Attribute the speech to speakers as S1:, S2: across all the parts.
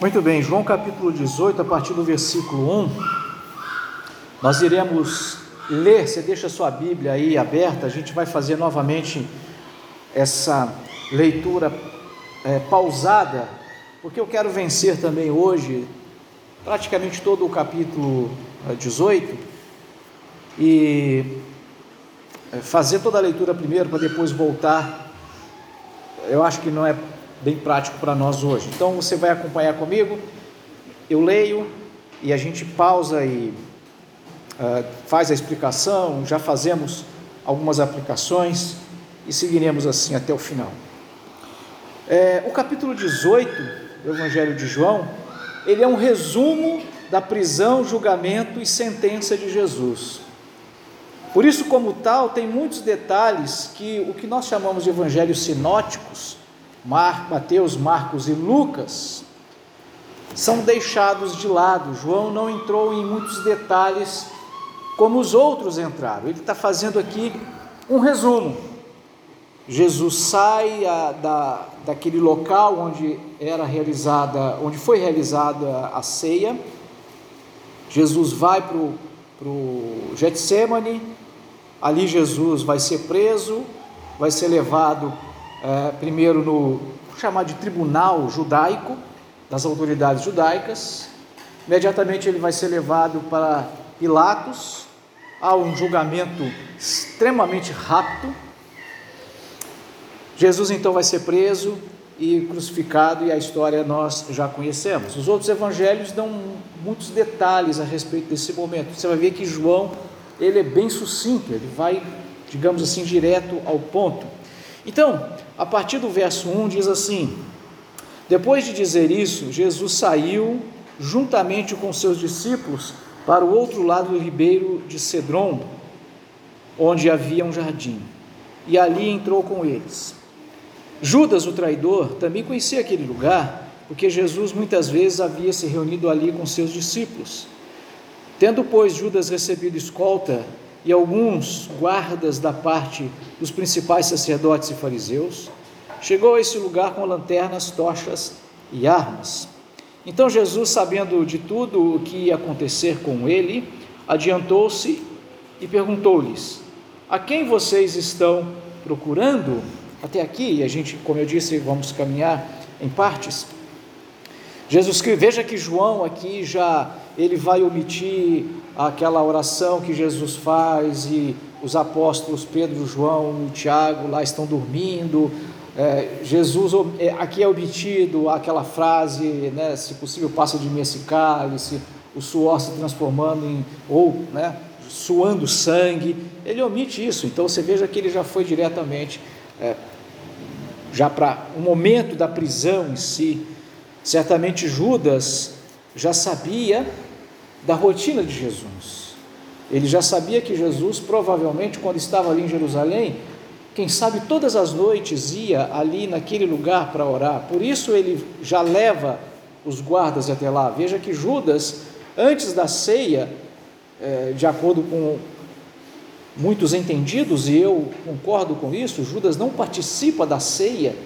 S1: Muito bem, João capítulo 18, a partir do versículo 1, nós iremos ler, você deixa a sua Bíblia aí aberta, a gente vai fazer novamente essa leitura é, pausada, porque eu quero vencer também hoje praticamente todo o capítulo 18 e é, fazer toda a leitura primeiro para depois voltar, eu acho que não é bem prático para nós hoje. Então você vai acompanhar comigo, eu leio e a gente pausa e uh, faz a explicação, já fazemos algumas aplicações e seguiremos assim até o final. É, o capítulo 18 do Evangelho de João, ele é um resumo da prisão, julgamento e sentença de Jesus. Por isso, como tal, tem muitos detalhes que o que nós chamamos de evangelhos sinóticos Mar, Mateus, Marcos e Lucas, são deixados de lado. João não entrou em muitos detalhes como os outros entraram. Ele está fazendo aqui um resumo. Jesus sai a, da, daquele local onde era realizada, onde foi realizada a ceia. Jesus vai para o Getsemane. Ali Jesus vai ser preso, vai ser levado é, primeiro no chamado de tribunal judaico, das autoridades judaicas. Imediatamente ele vai ser levado para Pilatos, há um julgamento extremamente rápido. Jesus então vai ser preso e crucificado, e a história nós já conhecemos. Os outros evangelhos dão muitos detalhes a respeito desse momento. Você vai ver que João ele é bem sucinto, ele vai, digamos assim, direto ao ponto. Então, a partir do verso 1 diz assim: Depois de dizer isso, Jesus saiu juntamente com seus discípulos para o outro lado do ribeiro de Cedron, onde havia um jardim, e ali entrou com eles. Judas, o traidor, também conhecia aquele lugar, porque Jesus muitas vezes havia se reunido ali com seus discípulos. Tendo, pois, Judas recebido escolta e alguns guardas da parte dos principais sacerdotes e fariseus, chegou a esse lugar com lanternas, tochas e armas. Então Jesus, sabendo de tudo o que ia acontecer com ele, adiantou-se e perguntou-lhes: A quem vocês estão procurando? Até aqui, a gente, como eu disse, vamos caminhar em partes. Jesus, veja que João aqui já ele vai omitir aquela oração que Jesus faz e os apóstolos Pedro, João e Tiago lá estão dormindo. É, Jesus, é, aqui é obtido aquela frase, né, se possível, passa de mim esse cálice, o suor se transformando em, ou, né, suando sangue. Ele omite isso, então você veja que ele já foi diretamente, é, já para o momento da prisão em si. Certamente Judas já sabia da rotina de Jesus. Ele já sabia que Jesus, provavelmente, quando estava ali em Jerusalém, quem sabe todas as noites ia ali naquele lugar para orar. Por isso ele já leva os guardas até lá. Veja que Judas, antes da ceia, é, de acordo com muitos entendidos, e eu concordo com isso, Judas não participa da ceia,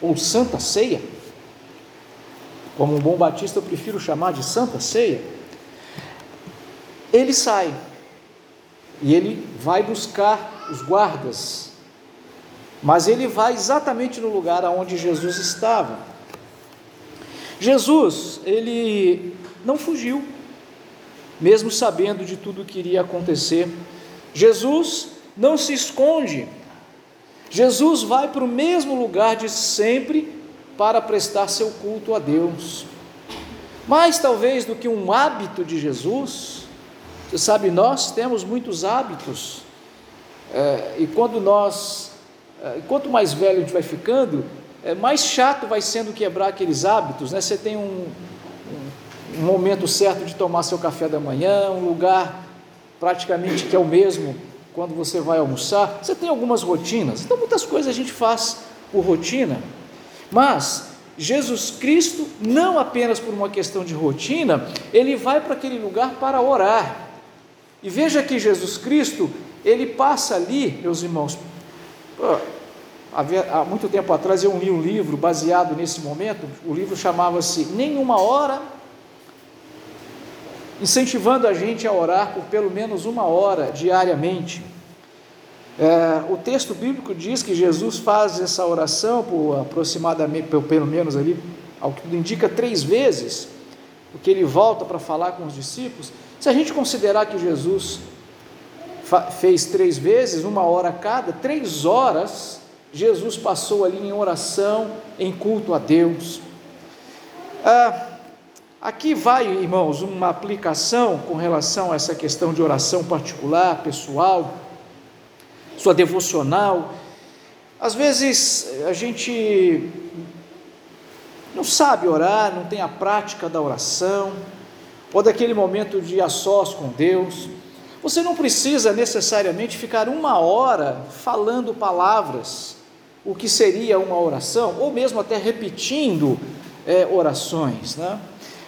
S1: ou santa ceia. Como um bom batista, eu prefiro chamar de santa ceia ele sai e ele vai buscar os guardas, mas ele vai exatamente no lugar aonde Jesus estava. Jesus, ele não fugiu, mesmo sabendo de tudo que iria acontecer. Jesus não se esconde. Jesus vai para o mesmo lugar de sempre para prestar seu culto a Deus. Mais talvez do que um hábito de Jesus, você sabe, nós temos muitos hábitos, é, e quando nós, é, quanto mais velho a gente vai ficando, é, mais chato vai sendo quebrar aqueles hábitos, né? Você tem um, um, um momento certo de tomar seu café da manhã, um lugar praticamente que é o mesmo quando você vai almoçar. Você tem algumas rotinas, então muitas coisas a gente faz por rotina, mas Jesus Cristo, não apenas por uma questão de rotina, ele vai para aquele lugar para orar. E veja que Jesus Cristo, ele passa ali, meus irmãos, há muito tempo atrás eu li um livro baseado nesse momento, o livro chamava-se Nenhuma Hora, incentivando a gente a orar por pelo menos uma hora diariamente. É, o texto bíblico diz que Jesus faz essa oração por aproximadamente, pelo menos ali, ao que indica, três vezes, porque ele volta para falar com os discípulos. Se a gente considerar que Jesus fez três vezes, uma hora cada, três horas, Jesus passou ali em oração, em culto a Deus. Ah, aqui vai, irmãos, uma aplicação com relação a essa questão de oração particular, pessoal, sua devocional. Às vezes a gente não sabe orar, não tem a prática da oração, ou daquele momento de a sós com Deus. Você não precisa necessariamente ficar uma hora falando palavras o que seria uma oração, ou mesmo até repetindo é, orações, né?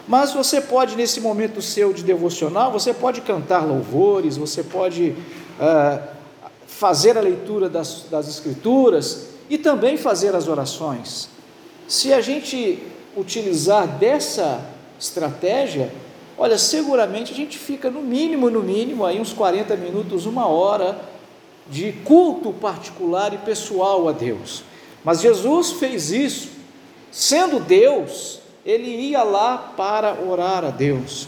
S1: Mas você pode, nesse momento seu de devocional, você pode cantar louvores, você pode ah, fazer a leitura das, das Escrituras e também fazer as orações. Se a gente utilizar dessa estratégia, olha, seguramente a gente fica no mínimo, no mínimo, aí uns 40 minutos, uma hora de culto particular e pessoal a Deus. Mas Jesus fez isso, sendo Deus, ele ia lá para orar a Deus.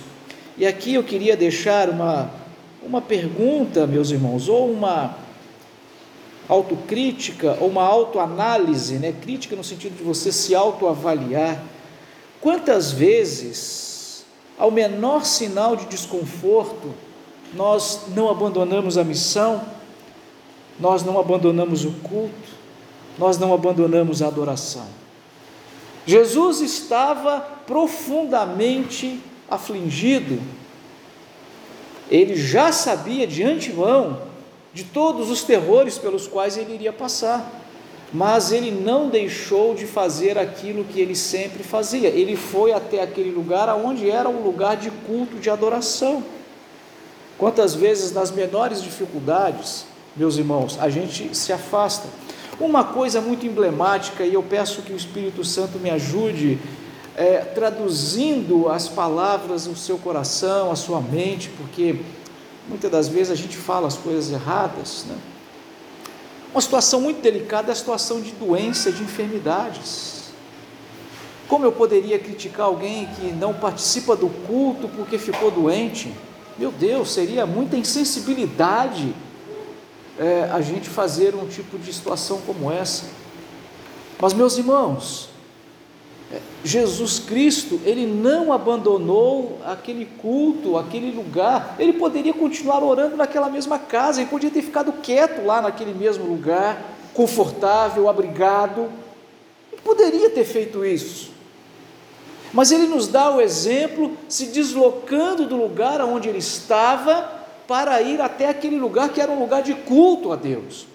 S1: E aqui eu queria deixar uma, uma pergunta, meus irmãos, ou uma autocrítica, ou uma autoanálise, né? crítica no sentido de você se autoavaliar. Quantas vezes, ao menor sinal de desconforto, nós não abandonamos a missão? nós não abandonamos o culto, nós não abandonamos a adoração. Jesus estava profundamente afligido, ele já sabia de antemão de todos os terrores pelos quais ele iria passar, mas ele não deixou de fazer aquilo que ele sempre fazia, ele foi até aquele lugar onde era um lugar de culto, de adoração. Quantas vezes nas menores dificuldades, meus irmãos, a gente se afasta. Uma coisa muito emblemática, e eu peço que o Espírito Santo me ajude, é, traduzindo as palavras no seu coração, a sua mente, porque muitas das vezes a gente fala as coisas erradas. Né? Uma situação muito delicada é a situação de doença, de enfermidades. Como eu poderia criticar alguém que não participa do culto porque ficou doente? Meu Deus, seria muita insensibilidade é, a gente fazer um tipo de situação como essa. Mas, meus irmãos, Jesus Cristo, ele não abandonou aquele culto, aquele lugar, ele poderia continuar orando naquela mesma casa, ele podia ter ficado quieto lá naquele mesmo lugar, confortável, abrigado, ele poderia ter feito isso, mas ele nos dá o exemplo se deslocando do lugar onde ele estava para ir até aquele lugar que era um lugar de culto a Deus.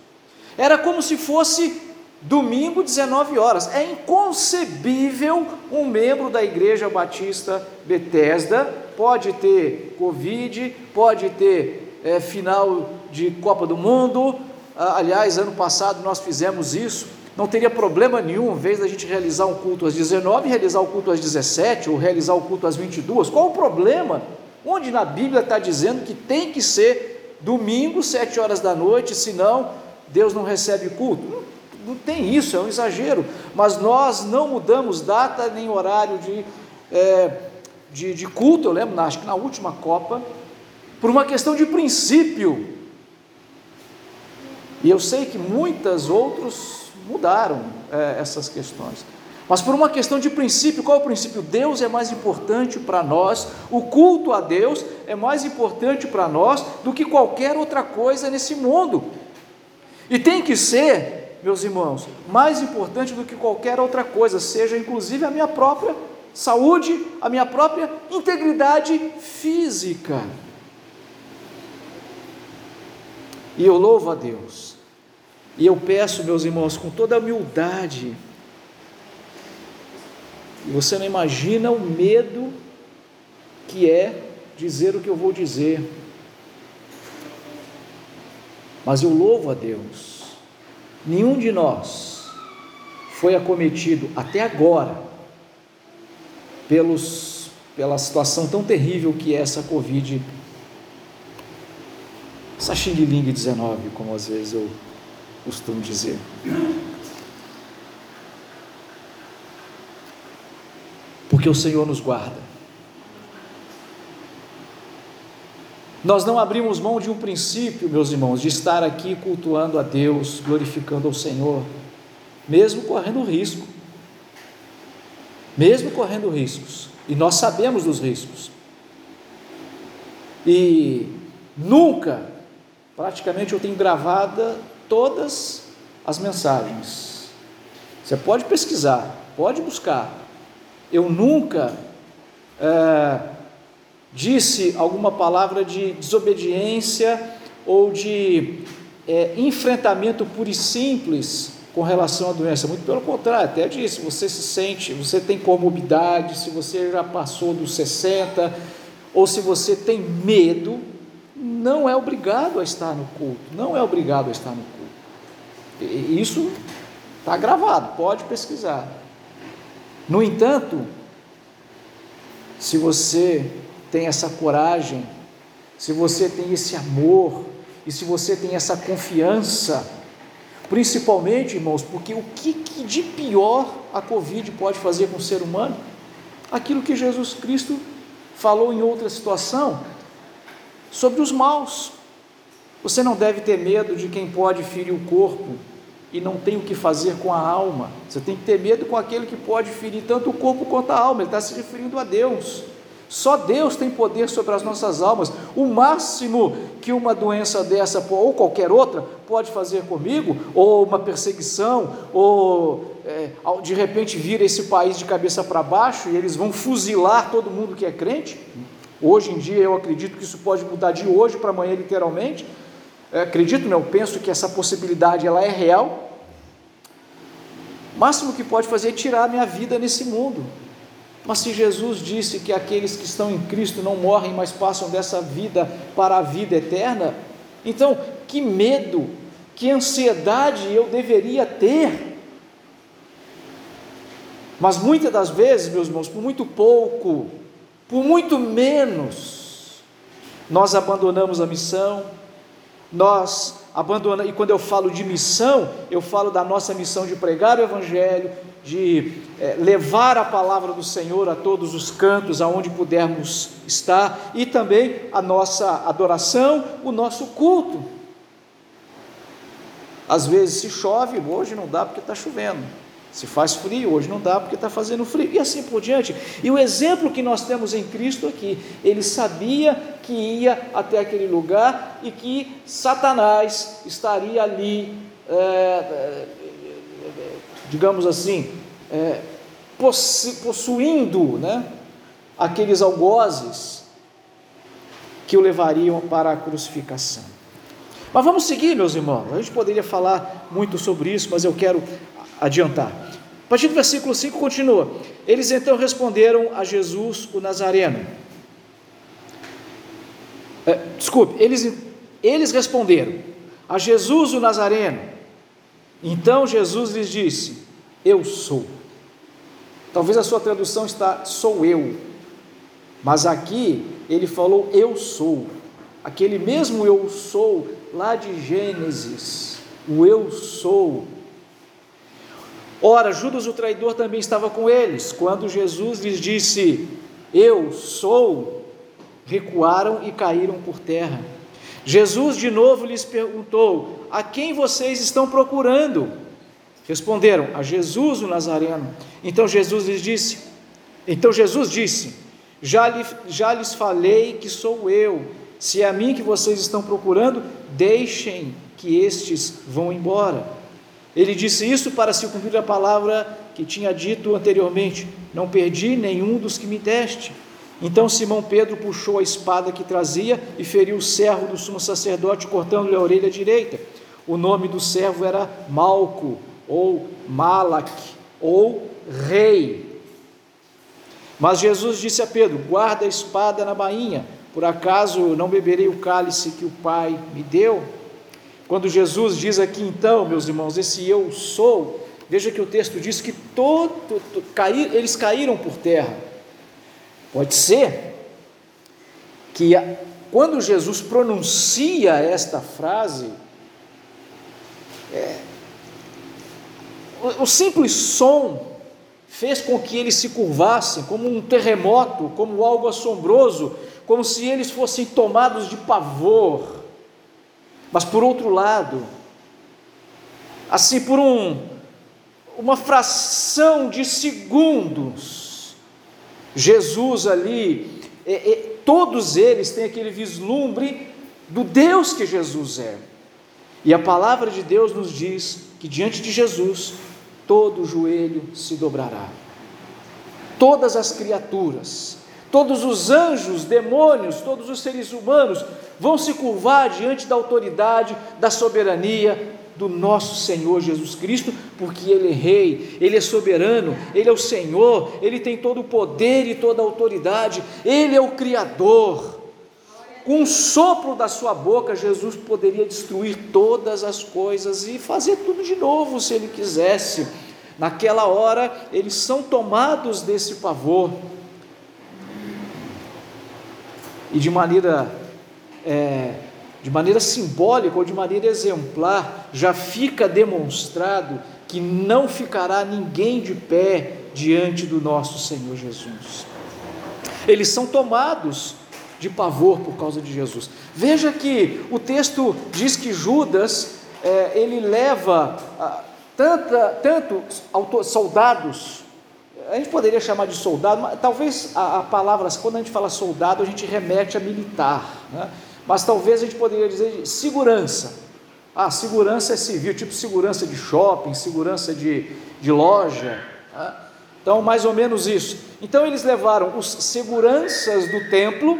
S1: Era como se fosse domingo, 19 horas. É inconcebível um membro da Igreja Batista Bethesda, pode ter Covid, pode ter é, final de Copa do Mundo. Ah, aliás, ano passado nós fizemos isso. Não teria problema nenhum, em vez da gente realizar um culto às 19, realizar o culto às 17 ou realizar o culto às 22. Qual o problema? Onde na Bíblia está dizendo que tem que ser domingo, sete horas da noite, senão Deus não recebe culto? Não, não tem isso, é um exagero. Mas nós não mudamos data nem horário de, é, de, de culto, eu lembro, acho que na última Copa, por uma questão de princípio. E eu sei que muitos outros mudaram é, essas questões. Mas por uma questão de princípio, qual é o princípio? Deus é mais importante para nós, o culto a Deus é mais importante para nós do que qualquer outra coisa nesse mundo. E tem que ser, meus irmãos, mais importante do que qualquer outra coisa, seja inclusive a minha própria saúde, a minha própria integridade física. E eu louvo a Deus. E eu peço, meus irmãos, com toda a humildade, e você não imagina o medo que é dizer o que eu vou dizer. Mas eu louvo a Deus. Nenhum de nós foi acometido até agora pelos, pela situação tão terrível que é essa Covid, essa Xing Ling 19, como às vezes eu costumo dizer. Porque o Senhor nos guarda. Nós não abrimos mão de um princípio, meus irmãos, de estar aqui cultuando a Deus, glorificando ao Senhor, mesmo correndo risco. Mesmo correndo riscos. E nós sabemos dos riscos. E nunca, praticamente eu tenho gravada todas as mensagens. Você pode pesquisar, pode buscar. Eu nunca é, disse alguma palavra de desobediência ou de é, enfrentamento puro e simples com relação à doença. Muito pelo contrário, até disse: você se sente, você tem comorbidade, se você já passou dos 60, ou se você tem medo, não é obrigado a estar no culto, não é obrigado a estar no culto. Isso está gravado, pode pesquisar. No entanto, se você tem essa coragem, se você tem esse amor e se você tem essa confiança, principalmente, irmãos, porque o que, que de pior a Covid pode fazer com o ser humano? Aquilo que Jesus Cristo falou em outra situação sobre os maus. Você não deve ter medo de quem pode ferir o corpo e não tem o que fazer com a alma. Você tem que ter medo com aquele que pode ferir tanto o corpo quanto a alma. Ele está se referindo a Deus. Só Deus tem poder sobre as nossas almas. O máximo que uma doença dessa ou qualquer outra pode fazer comigo, ou uma perseguição, ou é, de repente vir esse país de cabeça para baixo e eles vão fuzilar todo mundo que é crente. Hoje em dia eu acredito que isso pode mudar de hoje para amanhã, literalmente. É, acredito, não, eu penso que essa possibilidade ela é real. O máximo que pode fazer é tirar a minha vida nesse mundo. Mas se Jesus disse que aqueles que estão em Cristo não morrem, mas passam dessa vida para a vida eterna, então que medo, que ansiedade eu deveria ter? Mas muitas das vezes, meus irmãos, por muito pouco, por muito menos, nós abandonamos a missão, nós abandonamos, e quando eu falo de missão, eu falo da nossa missão de pregar o Evangelho, de é, levar a palavra do Senhor a todos os cantos aonde pudermos estar e também a nossa adoração, o nosso culto. Às vezes se chove, hoje não dá porque está chovendo. Se faz frio, hoje não dá porque está fazendo frio, e assim por diante. E o exemplo que nós temos em Cristo aqui, ele sabia que ia até aquele lugar e que Satanás estaria ali. É, digamos assim, é, possuindo né, aqueles algozes que o levariam para a crucificação. Mas vamos seguir, meus irmãos. A gente poderia falar muito sobre isso, mas eu quero adiantar. A partir do versículo 5 continua: Eles então responderam a Jesus o Nazareno. É, desculpe, eles, eles responderam a Jesus o Nazareno. Então Jesus lhes disse: Eu sou. Talvez a sua tradução está sou eu. Mas aqui ele falou eu sou. Aquele mesmo eu sou lá de Gênesis. O eu sou. Ora, Judas o traidor também estava com eles. Quando Jesus lhes disse: Eu sou, recuaram e caíram por terra. Jesus de novo lhes perguntou: A quem vocês estão procurando? Responderam: A Jesus o Nazareno. Então Jesus lhes disse: Então Jesus disse: já, lhe, já lhes falei que sou eu. Se é a mim que vocês estão procurando, deixem que estes vão embora. Ele disse isso para se cumprir a palavra que tinha dito anteriormente: Não perdi nenhum dos que me deste. Então Simão Pedro puxou a espada que trazia e feriu o servo do sumo sacerdote, cortando-lhe a orelha direita. O nome do servo era Malco, ou Malak, ou Rei. Mas Jesus disse a Pedro: Guarda a espada na bainha, por acaso não beberei o cálice que o Pai me deu? Quando Jesus diz aqui então, meus irmãos, esse eu sou, veja que o texto diz que todo, cair, eles caíram por terra. Pode ser que quando Jesus pronuncia esta frase, é, o, simples som fez com que eles se curvassem, como um terremoto, como algo assombroso, como se eles fossem tomados de pavor. Mas por outro lado, assim por um uma fração de segundos, Jesus ali, é, é, todos eles têm aquele vislumbre do Deus que Jesus é. E a palavra de Deus nos diz que diante de Jesus todo joelho se dobrará. Todas as criaturas, todos os anjos, demônios, todos os seres humanos vão se curvar diante da autoridade, da soberania do nosso Senhor Jesus Cristo, porque Ele é Rei, Ele é soberano, Ele é o Senhor, Ele tem todo o poder e toda a autoridade, Ele é o Criador. Com um sopro da sua boca, Jesus poderia destruir todas as coisas e fazer tudo de novo se ele quisesse. Naquela hora, eles são tomados desse pavor. E de maneira, é, de maneira simbólica ou de maneira exemplar, já fica demonstrado que não ficará ninguém de pé diante do nosso Senhor Jesus. Eles são tomados de pavor por causa de Jesus. Veja que o texto diz que Judas é, ele leva ah, tanta, tanto soldados, a gente poderia chamar de soldado, mas talvez a, a, palavra, quando a gente fala soldado, a gente remete a militar, né? mas talvez a gente poderia dizer de segurança. Ah, segurança é civil, tipo segurança de shopping, segurança de, de loja. Né? Então, mais ou menos isso. Então, eles levaram os seguranças do templo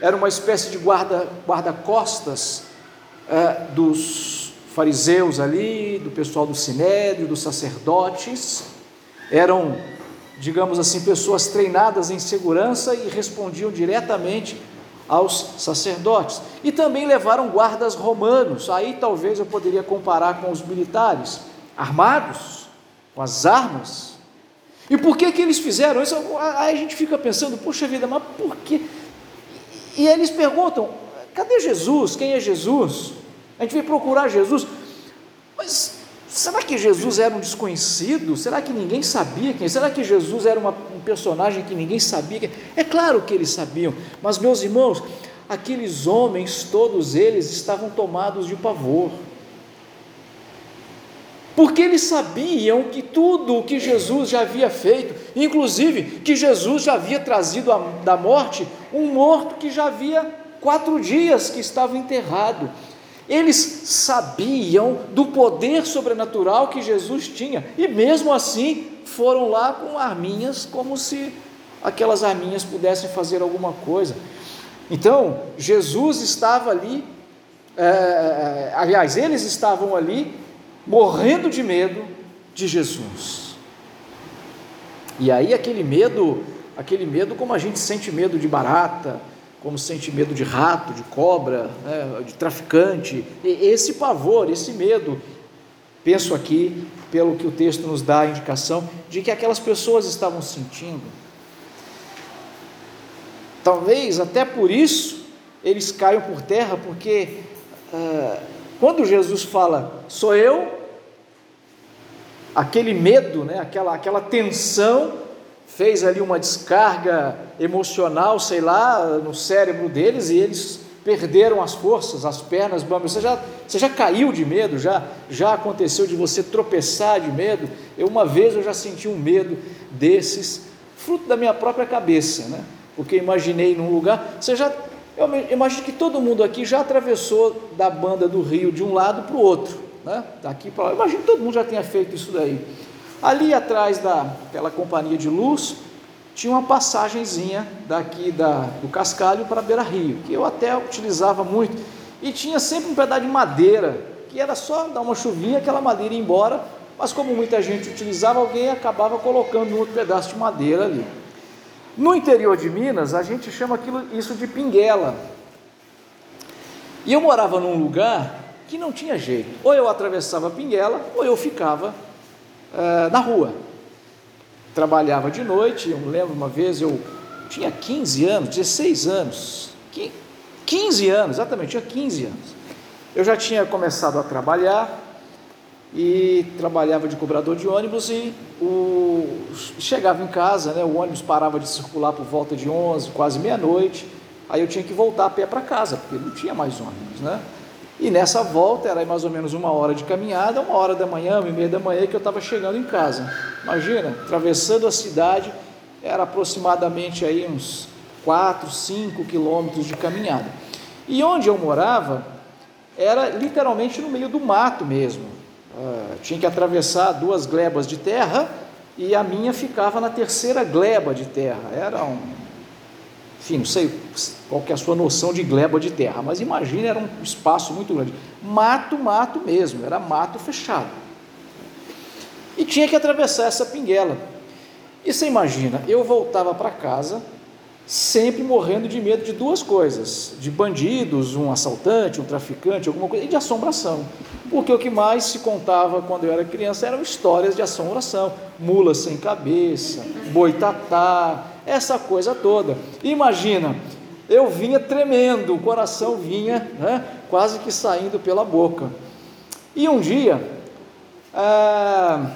S1: era uma espécie de guarda, guarda-costas é, dos fariseus ali, do pessoal do sinédrio, dos sacerdotes. Eram, digamos assim, pessoas treinadas em segurança e respondiam diretamente aos sacerdotes. E também levaram guardas romanos. Aí talvez eu poderia comparar com os militares, armados, com as armas. E por que que eles fizeram isso? Aí a gente fica pensando, poxa vida, mas por que? E eles perguntam: cadê Jesus? Quem é Jesus? A gente veio procurar Jesus, mas será que Jesus era um desconhecido? Será que ninguém sabia quem? Será que Jesus era uma, um personagem que ninguém sabia? Quem? É claro que eles sabiam, mas meus irmãos, aqueles homens, todos eles estavam tomados de pavor porque eles sabiam que tudo o que Jesus já havia feito, inclusive que Jesus já havia trazido a, da morte um morto que já havia quatro dias que estava enterrado. Eles sabiam do poder sobrenatural que Jesus tinha, e mesmo assim foram lá com arminhas, como se aquelas arminhas pudessem fazer alguma coisa. Então, Jesus estava ali, é, aliás, eles estavam ali morrendo de medo de Jesus. E aí aquele medo, aquele medo como a gente sente medo de barata, como sente medo de rato, de cobra, né, de traficante, esse pavor, esse medo, penso aqui, pelo que o texto nos dá a indicação, de que aquelas pessoas estavam sentindo. Talvez até por isso eles caiam por terra, porque uh, quando Jesus fala, sou eu, aquele medo, né, aquela, aquela tensão, fez ali uma descarga emocional, sei lá, no cérebro deles e eles perderam as forças, as pernas, você já, você já caiu de medo, já, já aconteceu de você tropeçar de medo? Eu uma vez eu já senti um medo desses, fruto da minha própria cabeça, né? porque imaginei num lugar, você já eu imagino que todo mundo aqui já atravessou da banda do rio de um lado para o outro, né? daqui para lá. Imagino que todo mundo já tenha feito isso daí. Ali atrás daquela companhia de luz, tinha uma passagenzinha daqui da, do Cascalho para Beira Rio, que eu até utilizava muito. E tinha sempre um pedaço de madeira, que era só dar uma chuvinha, aquela madeira ia embora, mas como muita gente utilizava, alguém acabava colocando um outro pedaço de madeira ali. No interior de Minas, a gente chama aquilo, isso de pinguela. E eu morava num lugar que não tinha jeito. Ou eu atravessava a pinguela, ou eu ficava uh, na rua. Trabalhava de noite, eu lembro uma vez, eu tinha 15 anos, 16 anos, 15 anos, exatamente, tinha 15 anos. Eu já tinha começado a trabalhar e trabalhava de cobrador de ônibus e o, chegava em casa, né, o ônibus parava de circular por volta de 11, quase meia-noite, aí eu tinha que voltar a pé para casa, porque não tinha mais ônibus, né? E nessa volta era mais ou menos uma hora de caminhada, uma hora da manhã, uma e meia da manhã que eu estava chegando em casa. Imagina, atravessando a cidade, era aproximadamente aí uns 4, 5 quilômetros de caminhada. E onde eu morava era literalmente no meio do mato mesmo. Uh, tinha que atravessar duas glebas de terra e a minha ficava na terceira gleba de terra. Era um enfim, não sei qual que é a sua noção de gleba de terra, mas imagine, era um espaço muito grande. Mato, mato mesmo, era mato fechado. E tinha que atravessar essa pinguela. E você imagina, eu voltava para casa sempre morrendo de medo de duas coisas: de bandidos, um assaltante, um traficante, alguma coisa, e de assombração. Porque o que mais se contava quando eu era criança eram histórias de assombração: mula sem cabeça, boitatá, essa coisa toda. Imagina, eu vinha tremendo, o coração vinha né, quase que saindo pela boca. E um dia, ah,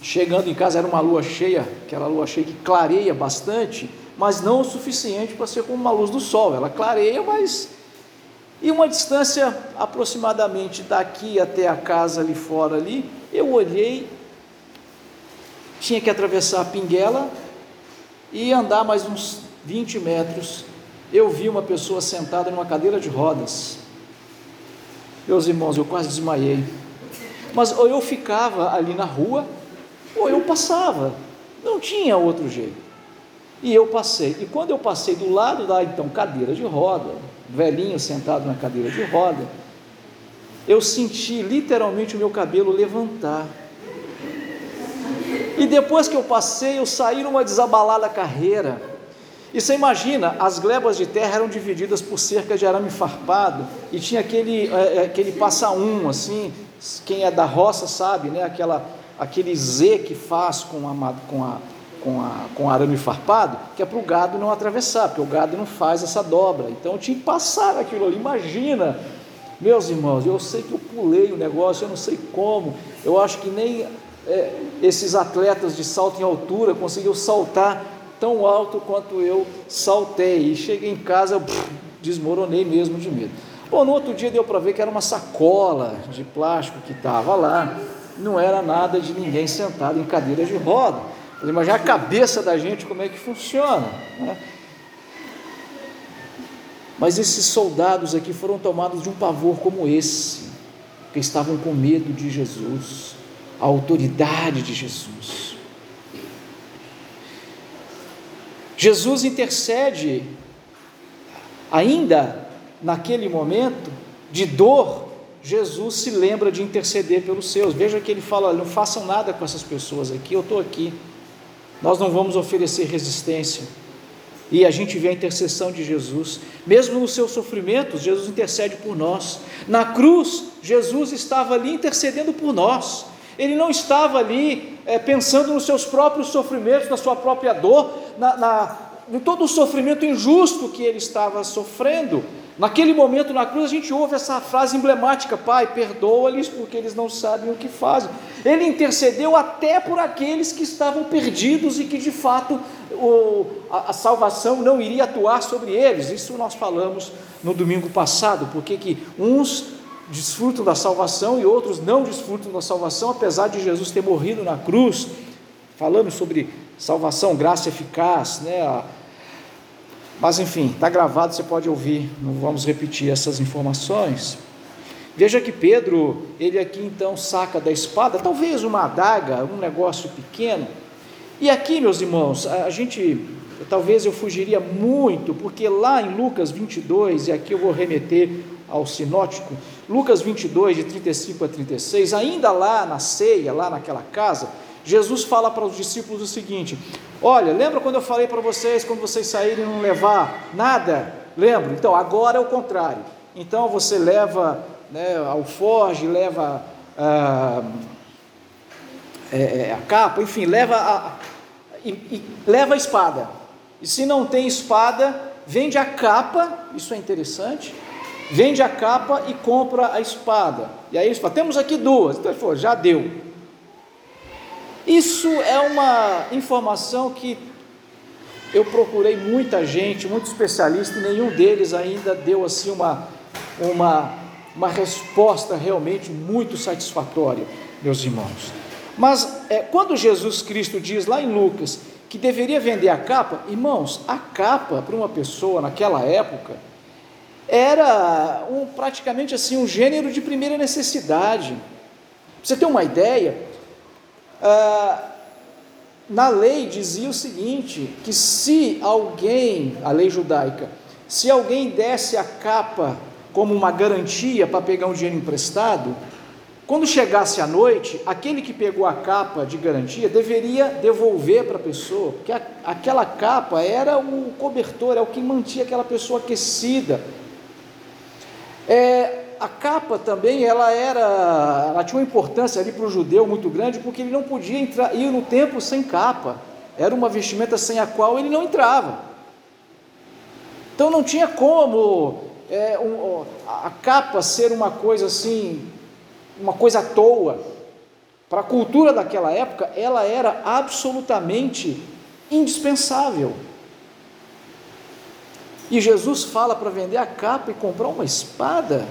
S1: chegando em casa, era uma lua cheia, aquela lua cheia que clareia bastante, mas não o suficiente para ser como uma luz do sol. Ela clareia, mas. E uma distância aproximadamente daqui até a casa ali fora ali, eu olhei, tinha que atravessar a pinguela, e andar mais uns 20 metros, eu vi uma pessoa sentada numa cadeira de rodas. Meus irmãos, eu quase desmaiei. Mas ou eu ficava ali na rua, ou eu passava. Não tinha outro jeito. E eu passei. E quando eu passei do lado da então cadeira de roda, velhinho sentado na cadeira de roda, eu senti literalmente o meu cabelo levantar. E depois que eu passei, eu saí numa desabalada carreira. E você imagina, as glebas de terra eram divididas por cerca de arame farpado e tinha aquele, é, é aquele passa-um, assim, quem é da roça sabe, né? Aquela, aquele Z que faz com, a, com, a, com, a, com arame farpado, que é para o gado não atravessar, porque o gado não faz essa dobra. Então eu tinha que passar aquilo ali. Imagina, meus irmãos, eu sei que eu pulei o negócio, eu não sei como, eu acho que nem é, esses atletas de salto em altura conseguiu saltar tão alto quanto eu saltei. E cheguei em casa, eu, desmoronei mesmo de medo. Bom, no outro dia deu para ver que era uma sacola de plástico que estava lá, não era nada de ninguém sentado em cadeira de roda. Imagina a cabeça da gente como é que funciona. Né? Mas esses soldados aqui foram tomados de um pavor como esse, porque estavam com medo de Jesus a autoridade de Jesus. Jesus intercede, ainda naquele momento de dor, Jesus se lembra de interceder pelos seus. Veja que ele fala: não façam nada com essas pessoas aqui, eu estou aqui. Nós não vamos oferecer resistência. E a gente vê a intercessão de Jesus, mesmo nos seus sofrimentos, Jesus intercede por nós. Na cruz, Jesus estava ali intercedendo por nós. Ele não estava ali é, pensando nos seus próprios sofrimentos, na sua própria dor, na, na, em todo o sofrimento injusto que ele estava sofrendo. Naquele momento na cruz a gente ouve essa frase emblemática: Pai, perdoa-lhes porque eles não sabem o que fazem. Ele intercedeu até por aqueles que estavam perdidos e que de fato o, a, a, salvação não iria atuar sobre eles. Isso nós falamos no domingo passado, porque que uns desfrutam da salvação e outros não desfrutam da salvação, apesar de Jesus ter morrido na cruz, falando sobre salvação, graça eficaz, né? Mas enfim, está gravado, você pode ouvir, não vamos repetir essas informações. Veja que Pedro, ele aqui então saca da espada, talvez uma adaga, um negócio pequeno. E aqui, meus irmãos, a gente, talvez eu fugiria muito, porque lá em Lucas 22, e aqui eu vou remeter ao sinótico, Lucas 22, de 35 a 36, ainda lá na ceia, lá naquela casa, Jesus fala para os discípulos o seguinte: Olha, lembra quando eu falei para vocês, quando vocês saírem não levar nada? Lembra? Então, agora é o contrário. Então, você leva né, alforge, leva ah, é, é, a capa, enfim, leva a, e, e leva a espada. E se não tem espada, vende a capa, isso é interessante, vende a capa e compra a espada. E aí eles falam, temos aqui duas. Então ele falou, já deu. Isso é uma informação que eu procurei muita gente, muito especialista, e nenhum deles ainda deu assim uma, uma, uma resposta realmente muito satisfatória, meus irmãos. Mas é, quando Jesus Cristo diz lá em Lucas que deveria vender a capa, irmãos, a capa para uma pessoa naquela época era um, praticamente assim um gênero de primeira necessidade. Pra você ter uma ideia, ah, na lei dizia o seguinte: que se alguém, a lei judaica, se alguém desse a capa como uma garantia para pegar um dinheiro emprestado, quando chegasse a noite, aquele que pegou a capa de garantia deveria devolver para a pessoa, porque a, aquela capa era o cobertor, é o que mantinha aquela pessoa aquecida, é, a capa também ela era, ela tinha uma importância ali para o judeu muito grande, porque ele não podia entrar, ir no templo sem capa. Era uma vestimenta sem a qual ele não entrava. Então não tinha como é, um, a capa ser uma coisa assim, uma coisa à toa. Para a cultura daquela época, ela era absolutamente indispensável. E Jesus fala para vender a capa e comprar uma espada.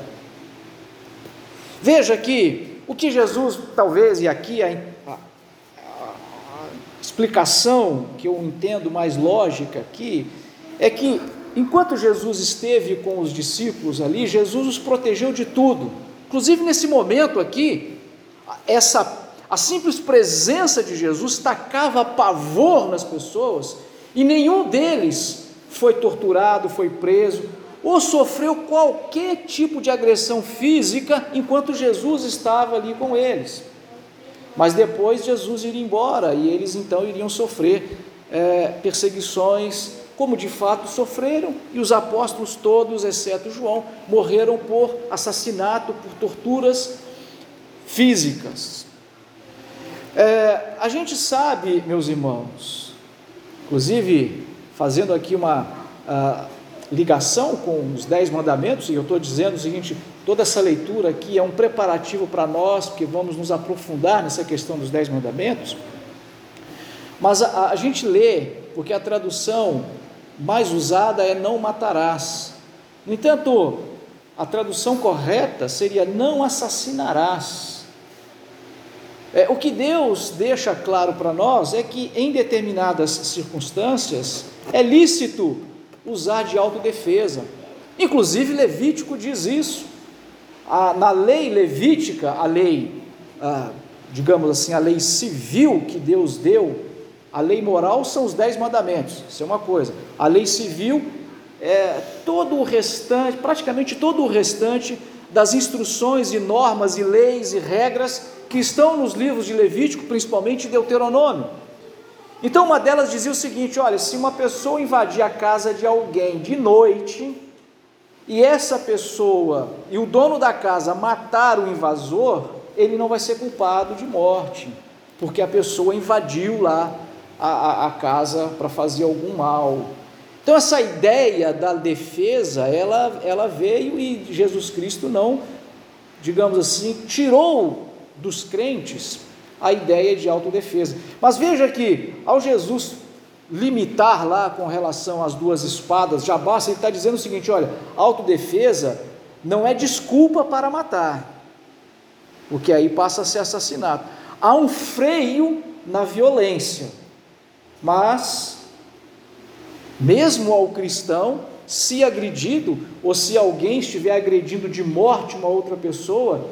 S1: Veja que o que Jesus, talvez, e aqui a, a, a explicação que eu entendo mais lógica aqui, é que enquanto Jesus esteve com os discípulos ali, Jesus os protegeu de tudo. Inclusive nesse momento aqui, essa a simples presença de Jesus tacava pavor nas pessoas e nenhum deles foi torturado, foi preso, ou sofreu qualquer tipo de agressão física enquanto Jesus estava ali com eles. Mas depois Jesus iria embora e eles então iriam sofrer é, perseguições, como de fato sofreram, e os apóstolos todos, exceto João, morreram por assassinato, por torturas físicas. É, a gente sabe, meus irmãos, inclusive fazendo aqui uma uh, ligação com os Dez Mandamentos, e eu estou dizendo o seguinte: toda essa leitura aqui é um preparativo para nós, porque vamos nos aprofundar nessa questão dos Dez Mandamentos. Mas a, a gente lê, porque a tradução mais usada é não matarás. No entanto, a tradução correta seria não assassinarás. É, o que Deus deixa claro para nós é que em determinadas circunstâncias é lícito usar de autodefesa. Inclusive Levítico diz isso. A, na lei levítica, a lei, ah, digamos assim, a lei civil que Deus deu, a lei moral são os dez mandamentos, isso é uma coisa. A lei civil é todo o restante, praticamente todo o restante das instruções e normas e leis e regras que estão nos livros de Levítico, principalmente Deuteronômio. Então, uma delas dizia o seguinte: olha, se uma pessoa invadir a casa de alguém de noite, e essa pessoa e o dono da casa matar o invasor, ele não vai ser culpado de morte, porque a pessoa invadiu lá a, a, a casa para fazer algum mal. Então, essa ideia da defesa, ela, ela veio e Jesus Cristo não, digamos assim, tirou dos crentes a ideia de autodefesa. Mas veja que, ao Jesus limitar lá com relação às duas espadas, já basta ele está dizendo o seguinte: olha, autodefesa não é desculpa para matar, porque aí passa a ser assassinato. Há um freio na violência, mas, mesmo ao cristão, se agredido, ou se alguém estiver agredindo de morte uma outra pessoa,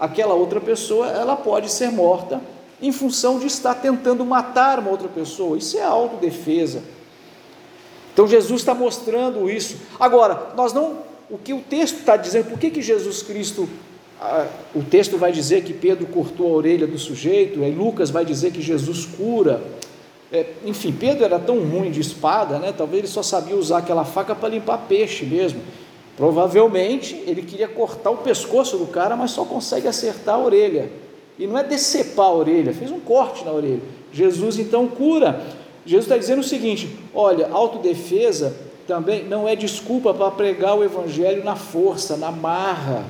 S1: aquela outra pessoa ela pode ser morta em função de estar tentando matar uma outra pessoa. Isso é autodefesa. Então Jesus está mostrando isso. Agora, nós não. O que o texto está dizendo, por que, que Jesus Cristo. O texto vai dizer que Pedro cortou a orelha do sujeito, e Lucas vai dizer que Jesus cura. É, enfim, Pedro era tão ruim de espada, né? talvez ele só sabia usar aquela faca para limpar peixe mesmo. Provavelmente ele queria cortar o pescoço do cara, mas só consegue acertar a orelha. e não é decepar a orelha, fez um corte na orelha. Jesus então cura. Jesus está dizendo o seguinte: olha, autodefesa também não é desculpa para pregar o evangelho na força, na marra.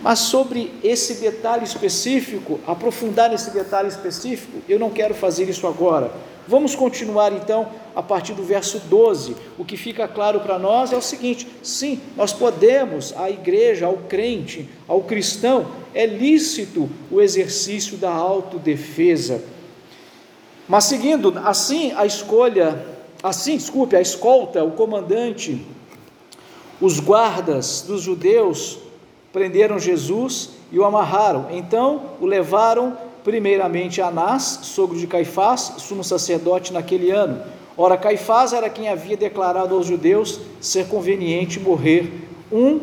S1: Mas sobre esse detalhe específico, aprofundar nesse detalhe específico, eu não quero fazer isso agora. Vamos continuar então a partir do verso 12. O que fica claro para nós é o seguinte: sim, nós podemos, a igreja, ao crente, ao cristão, é lícito o exercício da autodefesa. Mas seguindo, assim a escolha, assim, desculpe, a escolta, o comandante, os guardas dos judeus prenderam Jesus e o amarraram. Então o levaram primeiramente Anás, sogro de Caifás, sumo sacerdote naquele ano. Ora, Caifás era quem havia declarado aos judeus ser conveniente morrer um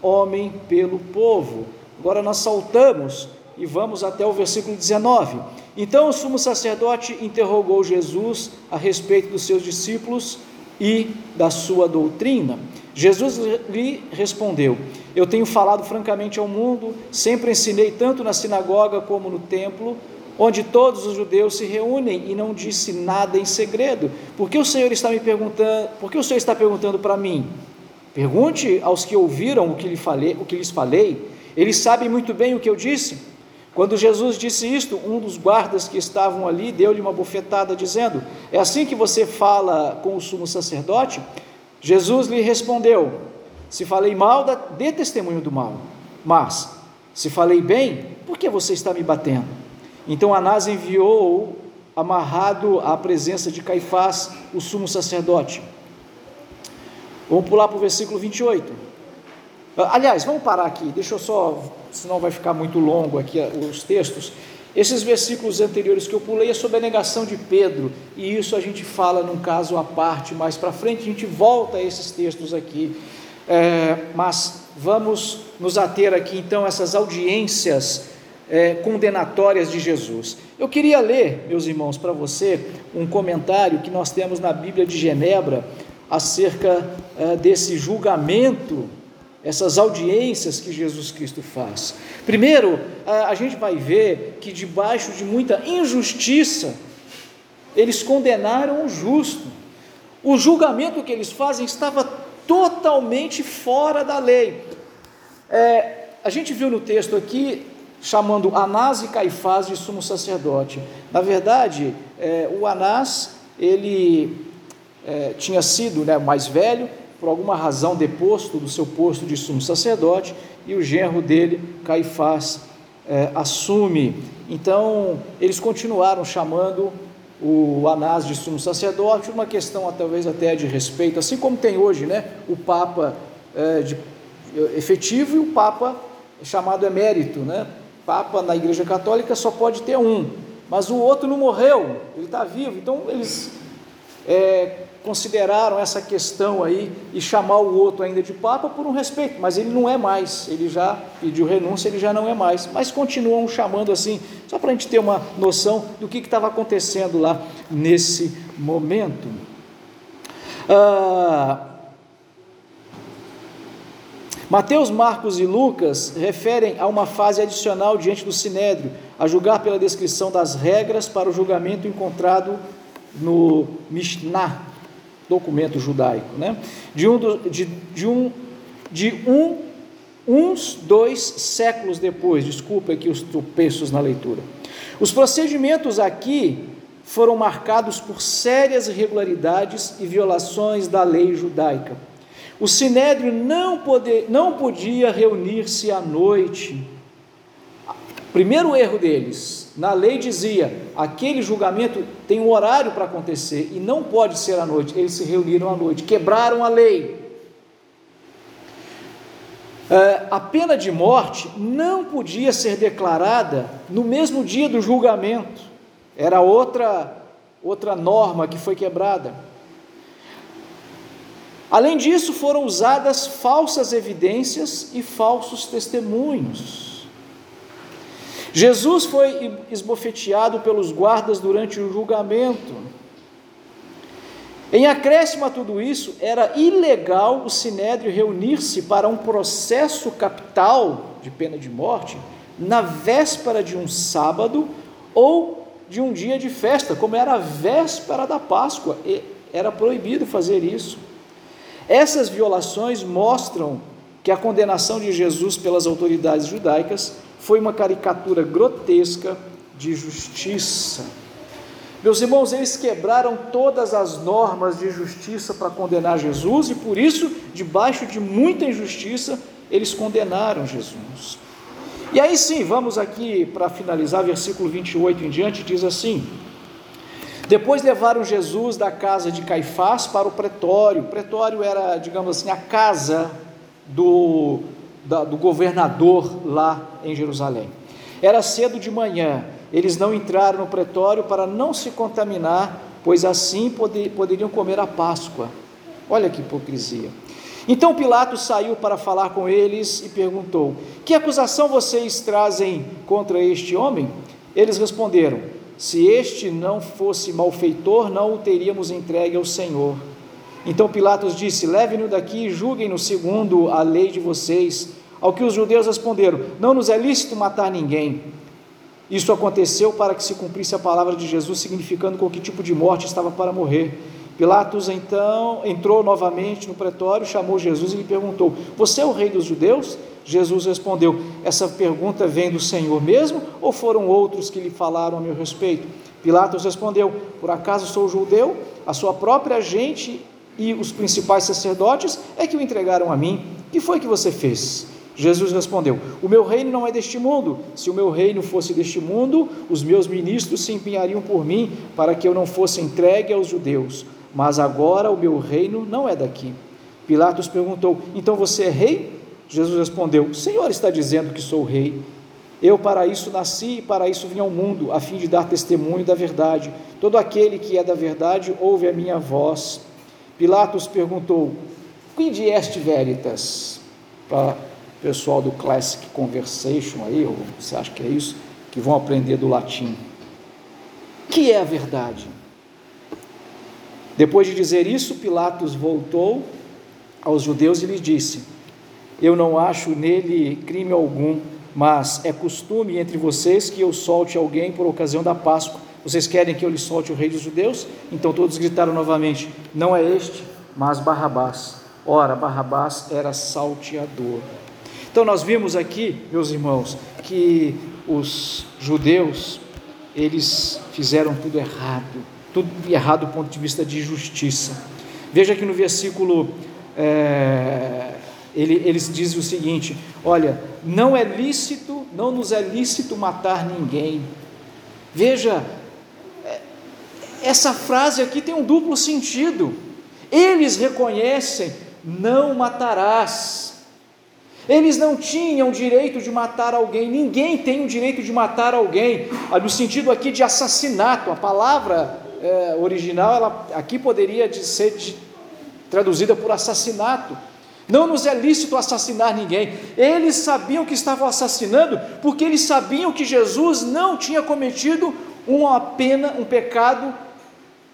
S1: homem pelo povo. Agora nós saltamos e vamos até o versículo 19. Então o sumo sacerdote interrogou Jesus a respeito dos seus discípulos e da sua doutrina. Jesus lhe respondeu: Eu tenho falado francamente ao mundo, sempre ensinei tanto na sinagoga como no templo, onde todos os judeus se reúnem e não disse nada em segredo. Por que o Senhor está me perguntando? Por que o Senhor está perguntando para mim? Pergunte aos que ouviram o que, lhe falei, o que lhes falei. Eles sabem muito bem o que eu disse. Quando Jesus disse isto, um dos guardas que estavam ali deu-lhe uma bofetada, dizendo: É assim que você fala com o sumo sacerdote? Jesus lhe respondeu: Se falei mal, dê testemunho do mal. Mas, se falei bem, por que você está me batendo? Então Anás enviou amarrado à presença de Caifás, o sumo sacerdote. Vamos pular para o versículo 28. Ah, aliás, vamos parar aqui, deixa eu só, senão vai ficar muito longo aqui ah, os textos. Esses versículos anteriores que eu pulei é sobre a negação de Pedro, e isso a gente fala num caso à parte mais para frente, a gente volta a esses textos aqui. É, mas vamos nos ater aqui então a essas audiências é, condenatórias de Jesus. Eu queria ler, meus irmãos, para você um comentário que nós temos na Bíblia de Genebra acerca é, desse julgamento essas audiências que Jesus Cristo faz. Primeiro, a, gente vai ver que debaixo de muita injustiça, eles condenaram o justo. O julgamento que eles fazem estava totalmente fora da lei. É, a gente viu no texto aqui chamando Anás e Caifás de sumo sacerdote. Na verdade, é, o Anás ele é, tinha sido né, mais velho, por alguma razão deposto do seu posto de sumo sacerdote, e o genro dele, Caifás, é, assume. Então, eles continuaram chamando o Anás de sumo sacerdote, uma questão talvez até de respeito, assim como tem hoje né, o Papa é, de, efetivo e o Papa chamado emérito. Né? Papa na Igreja Católica só pode ter um, mas o outro não morreu, ele está vivo, então eles é, consideraram essa questão aí e chamar o outro ainda de Papa por um respeito, mas ele não é mais, ele já pediu renúncia, ele já não é mais, mas continuam chamando assim, só para a gente ter uma noção do que estava acontecendo lá nesse momento. Ah, Mateus, Marcos e Lucas referem a uma fase adicional diante do sinédrio, a julgar pela descrição das regras para o julgamento encontrado no Mishnah, documento judaico, né? de um, de, de um, de um, uns dois séculos depois, desculpa aqui os tropeços na leitura. Os procedimentos aqui foram marcados por sérias irregularidades e violações da lei judaica. O sinédrio não, poder, não podia reunir-se à noite. Primeiro erro deles, na lei dizia: aquele julgamento tem um horário para acontecer e não pode ser à noite. Eles se reuniram à noite, quebraram a lei. É, a pena de morte não podia ser declarada no mesmo dia do julgamento. Era outra outra norma que foi quebrada. Além disso, foram usadas falsas evidências e falsos testemunhos. Jesus foi esbofeteado pelos guardas durante o julgamento. Em acréscimo a tudo isso, era ilegal o sinédrio reunir-se para um processo capital de pena de morte na véspera de um sábado ou de um dia de festa, como era a véspera da Páscoa, era proibido fazer isso. Essas violações mostram que a condenação de Jesus pelas autoridades judaicas foi uma caricatura grotesca de justiça. Meus irmãos, eles quebraram todas as normas de justiça para condenar Jesus e por isso, debaixo de muita injustiça, eles condenaram Jesus. E aí sim, vamos aqui para finalizar, versículo 28 em diante, diz assim: Depois levaram Jesus da casa de Caifás para o pretório. O pretório era, digamos assim, a casa do, da, do governador lá em Jerusalém. Era cedo de manhã, eles não entraram no pretório para não se contaminar, pois assim poder, poderiam comer a Páscoa. Olha que hipocrisia. Então Pilatos saiu para falar com eles e perguntou: Que acusação vocês trazem contra este homem? Eles responderam: Se este não fosse malfeitor, não o teríamos entregue ao Senhor. Então Pilatos disse: Leve-no daqui e julguem-no segundo a lei de vocês. Ao que os judeus responderam: Não nos é lícito matar ninguém. Isso aconteceu para que se cumprisse a palavra de Jesus, significando com que tipo de morte estava para morrer. Pilatos então entrou novamente no pretório, chamou Jesus e lhe perguntou: Você é o rei dos judeus? Jesus respondeu: Essa pergunta vem do Senhor mesmo ou foram outros que lhe falaram a meu respeito? Pilatos respondeu: Por acaso sou judeu? A sua própria gente e os principais sacerdotes é que o entregaram a mim. Que foi que você fez? Jesus respondeu: O meu reino não é deste mundo. Se o meu reino fosse deste mundo, os meus ministros se empenhariam por mim para que eu não fosse entregue aos judeus. Mas agora o meu reino não é daqui. Pilatos perguntou: Então você é rei? Jesus respondeu: O Senhor está dizendo que sou rei. Eu para isso nasci e para isso vim ao mundo, a fim de dar testemunho da verdade. Todo aquele que é da verdade ouve a minha voz. Pilatos perguntou: Quid est veritas? Para o pessoal do Classic Conversation aí, ou você acha que é isso? Que vão aprender do latim. Que é a verdade? Depois de dizer isso, Pilatos voltou aos judeus e lhes disse: Eu não acho nele crime algum, mas é costume entre vocês que eu solte alguém por ocasião da Páscoa vocês querem que eu lhe solte o rei dos judeus? Então todos gritaram novamente: Não é este, mas Barrabás. Ora, Barrabás era salteador. Então nós vimos aqui, meus irmãos, que os judeus eles fizeram tudo errado, tudo errado do ponto de vista de justiça. Veja que no versículo é, ele, eles dizem o seguinte: Olha, não é lícito, não nos é lícito matar ninguém. Veja essa frase aqui tem um duplo sentido. Eles reconhecem: não matarás. Eles não tinham direito de matar alguém, ninguém tem o direito de matar alguém, ah, no sentido aqui de assassinato. A palavra é, original ela, aqui poderia ser de, traduzida por assassinato. Não nos é lícito assassinar ninguém. Eles sabiam que estavam assassinando porque eles sabiam que Jesus não tinha cometido uma pena, um pecado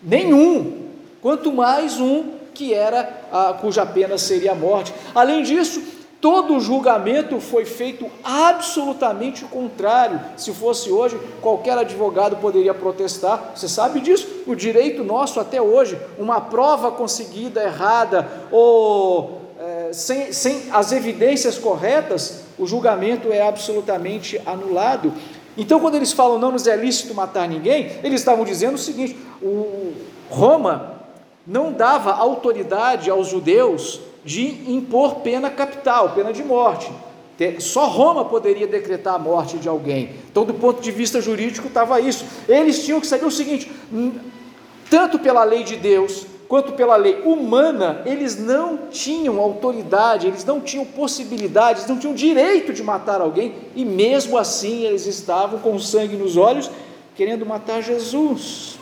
S1: Nenhum, quanto mais um que era a, cuja pena seria a morte. Além disso, todo o julgamento foi feito absolutamente contrário. Se fosse hoje, qualquer advogado poderia protestar. Você sabe disso? O direito nosso até hoje, uma prova conseguida errada ou é, sem, sem as evidências corretas, o julgamento é absolutamente anulado. Então, quando eles falam não nos é lícito matar ninguém, eles estavam dizendo o seguinte: o Roma não dava autoridade aos judeus de impor pena capital, pena de morte. Só Roma poderia decretar a morte de alguém. Então, do ponto de vista jurídico, estava isso. Eles tinham que saber o seguinte: tanto pela lei de Deus, quanto pela lei humana, eles não tinham autoridade, eles não tinham possibilidade, eles não tinham direito de matar alguém, e mesmo assim eles estavam com sangue nos olhos, querendo matar Jesus.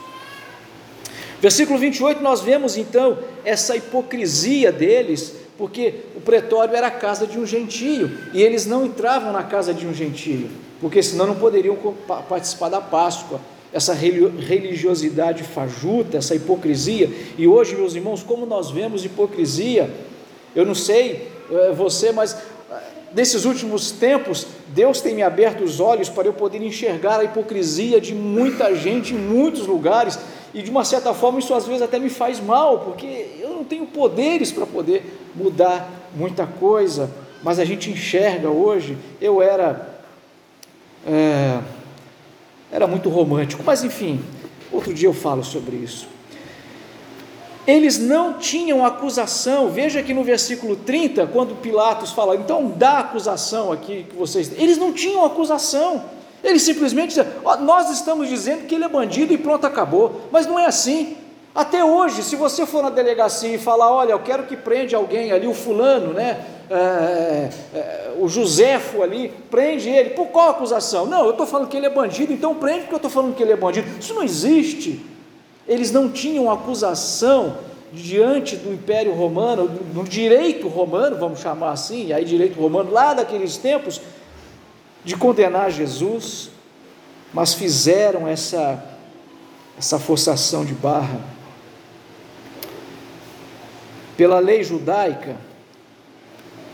S1: Versículo 28, nós vemos então essa hipocrisia deles, porque o pretório era a casa de um gentio, e eles não entravam na casa de um gentio, porque senão não poderiam participar da Páscoa essa religiosidade fajuta, essa hipocrisia. E hoje, meus irmãos, como nós vemos hipocrisia, eu não sei é, você, mas é, desses últimos tempos, Deus tem me aberto os olhos para eu poder enxergar a hipocrisia de muita gente em muitos lugares, e de uma certa forma isso às vezes até me faz mal, porque eu não tenho poderes para poder mudar muita coisa, mas a gente enxerga hoje. Eu era. É, era muito romântico, mas enfim, outro dia eu falo sobre isso. Eles não tinham acusação. Veja aqui no versículo 30, quando Pilatos fala, então dá acusação aqui que vocês. Eles não tinham acusação. Eles simplesmente oh, nós estamos dizendo que ele é bandido e pronto, acabou. Mas não é assim. Até hoje, se você for na delegacia e falar, olha, eu quero que prende alguém ali, o fulano, né? É, é, é o Josefo ali, prende ele. Por qual acusação? Não, eu estou falando que ele é bandido, então prende porque eu estou falando que ele é bandido. Isso não existe. Eles não tinham acusação diante do Império Romano, do, do direito romano, vamos chamar assim, aí direito romano lá daqueles tempos, de condenar Jesus, mas fizeram essa, essa forçação de barra. Pela lei judaica,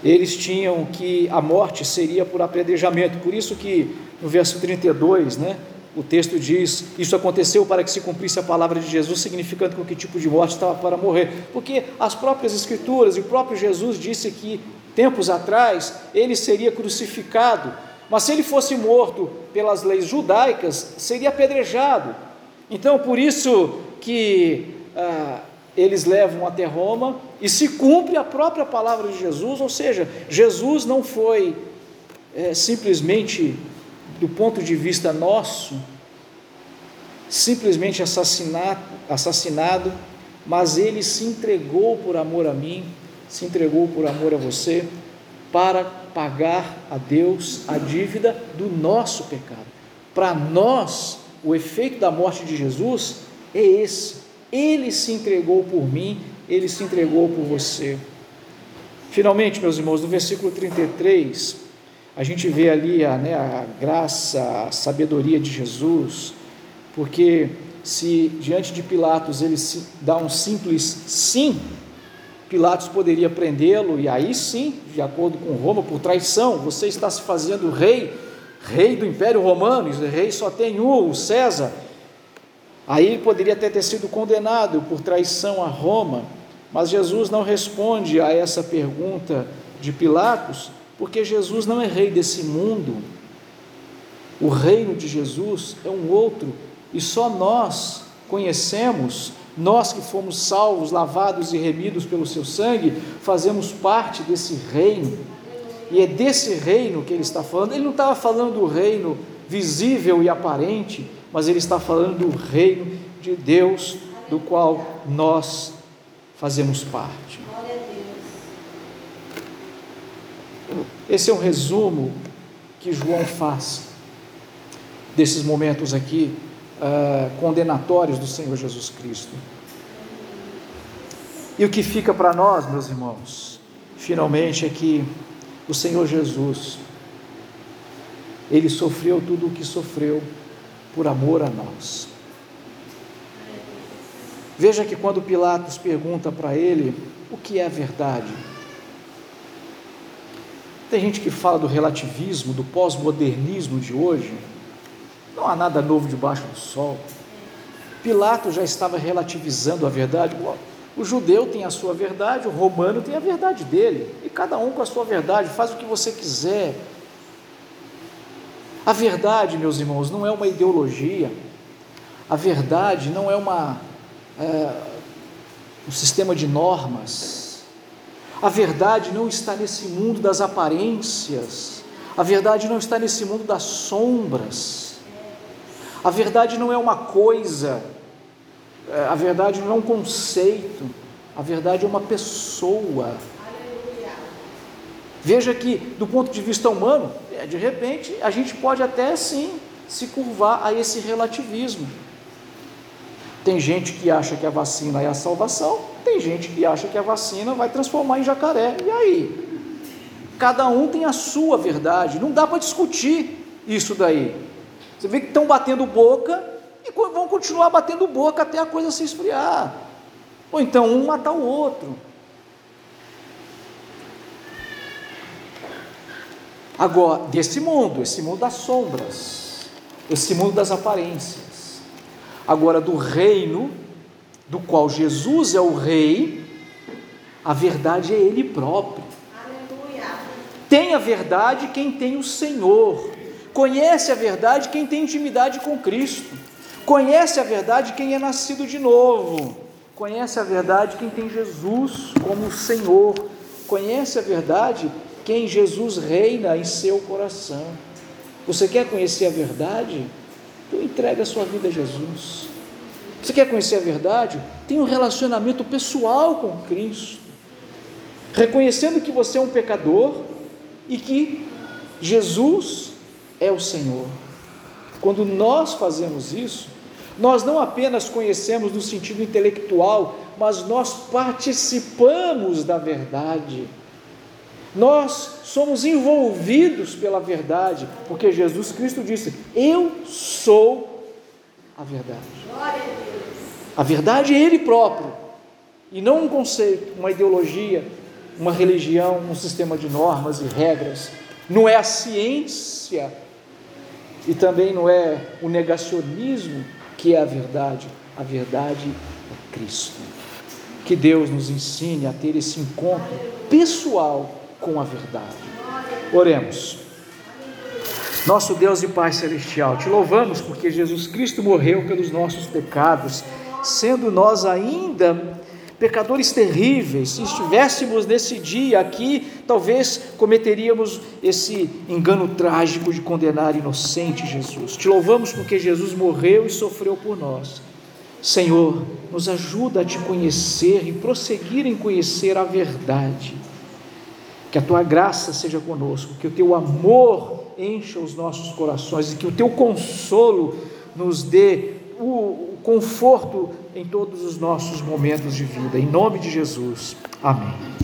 S1: eles tinham que a morte seria por apedrejamento, por isso que no verso 32, né, o texto diz: Isso aconteceu para que se cumprisse a palavra de Jesus, significando com que tipo de morte estava para morrer. Porque as próprias Escrituras e o próprio Jesus disse que, tempos atrás, ele seria crucificado, mas se ele fosse morto pelas leis judaicas, seria apedrejado. Então, por isso que ah, eles levam até Roma e se cumpre a própria palavra de Jesus, ou seja, Jesus não foi é, simplesmente do ponto de vista nosso, simplesmente assassinado, assassinado, mas ele se entregou por amor a mim, se entregou por amor a você, para pagar a Deus a dívida do nosso pecado. Para nós, o efeito da morte de Jesus é esse. Ele se entregou por mim, ele se entregou por você. Finalmente, meus irmãos, no versículo 33, a gente vê ali a, né, a graça, a sabedoria de Jesus, porque se diante de Pilatos ele dá um simples sim, Pilatos poderia prendê-lo, e aí sim, de acordo com Roma, por traição, você está se fazendo rei, rei do Império Romano, rei só tem um, o César. Aí ele poderia até ter sido condenado por traição a Roma, mas Jesus não responde a essa pergunta de Pilatos, porque Jesus não é rei desse mundo. O reino de Jesus é um outro, e só nós conhecemos, nós que fomos salvos, lavados e remidos pelo seu sangue, fazemos parte desse reino. E é desse reino que ele está falando. Ele não estava falando do reino visível e aparente, mas ele está falando do reino de Deus, do qual nós fazemos parte. Esse é um resumo que João faz desses momentos aqui uh, condenatórios do Senhor Jesus Cristo. E o que fica para nós, meus irmãos, finalmente é que o Senhor Jesus, Ele sofreu tudo o que sofreu por amor a nós. Veja que quando Pilatos pergunta para ele o que é a verdade, tem gente que fala do relativismo, do pós-modernismo de hoje. Não há nada novo debaixo do sol. Pilatos já estava relativizando a verdade. O judeu tem a sua verdade, o romano tem a verdade dele. E cada um com a sua verdade, faz o que você quiser. A verdade, meus irmãos, não é uma ideologia. A verdade não é uma, é, um sistema de normas. A verdade não está nesse mundo das aparências, a verdade não está nesse mundo das sombras, a verdade não é uma coisa, é, a verdade não é um conceito, a verdade é uma pessoa. Veja que, do ponto de vista humano, de repente, a gente pode até sim se curvar a esse relativismo. Tem gente que acha que a vacina é a salvação, tem gente que acha que a vacina vai transformar em jacaré. E aí? Cada um tem a sua verdade, não dá para discutir isso daí. Você vê que estão batendo boca e vão continuar batendo boca até a coisa se esfriar. Ou então um matar o outro. Agora, desse mundo, esse mundo das sombras, esse mundo das aparências. Agora, do reino, do qual Jesus é o rei, a verdade é Ele próprio. Aleluia. Tem a verdade quem tem o Senhor. Conhece a verdade quem tem intimidade com Cristo. Conhece a verdade quem é nascido de novo. Conhece a verdade quem tem Jesus como Senhor. Conhece a verdade quem Jesus reina em seu coração. Você quer conhecer a verdade? Então entrega a sua vida a Jesus. Você quer conhecer a verdade? Tenha um relacionamento pessoal com Cristo. Reconhecendo que você é um pecador e que Jesus é o Senhor. Quando nós fazemos isso, nós não apenas conhecemos no sentido intelectual, mas nós participamos da verdade. Nós somos envolvidos pela verdade, porque Jesus Cristo disse: Eu sou a verdade. A verdade é Ele próprio, e não um conceito, uma ideologia, uma religião, um sistema de normas e regras. Não é a ciência e também não é o negacionismo que é a verdade. A verdade é Cristo. Que Deus nos ensine a ter esse encontro pessoal com a verdade. Oremos. Nosso Deus e Pai Celestial, te louvamos porque Jesus Cristo morreu pelos nossos pecados, sendo nós ainda pecadores terríveis. Se estivéssemos nesse dia aqui, talvez cometeríamos esse engano trágico de condenar inocente Jesus. Te louvamos porque Jesus morreu e sofreu por nós. Senhor, nos ajuda a te conhecer e prosseguir em conhecer a verdade. Que a tua graça seja conosco, que o teu amor encha os nossos corações e que o teu consolo nos dê o conforto em todos os nossos momentos de vida. Em nome de Jesus. Amém.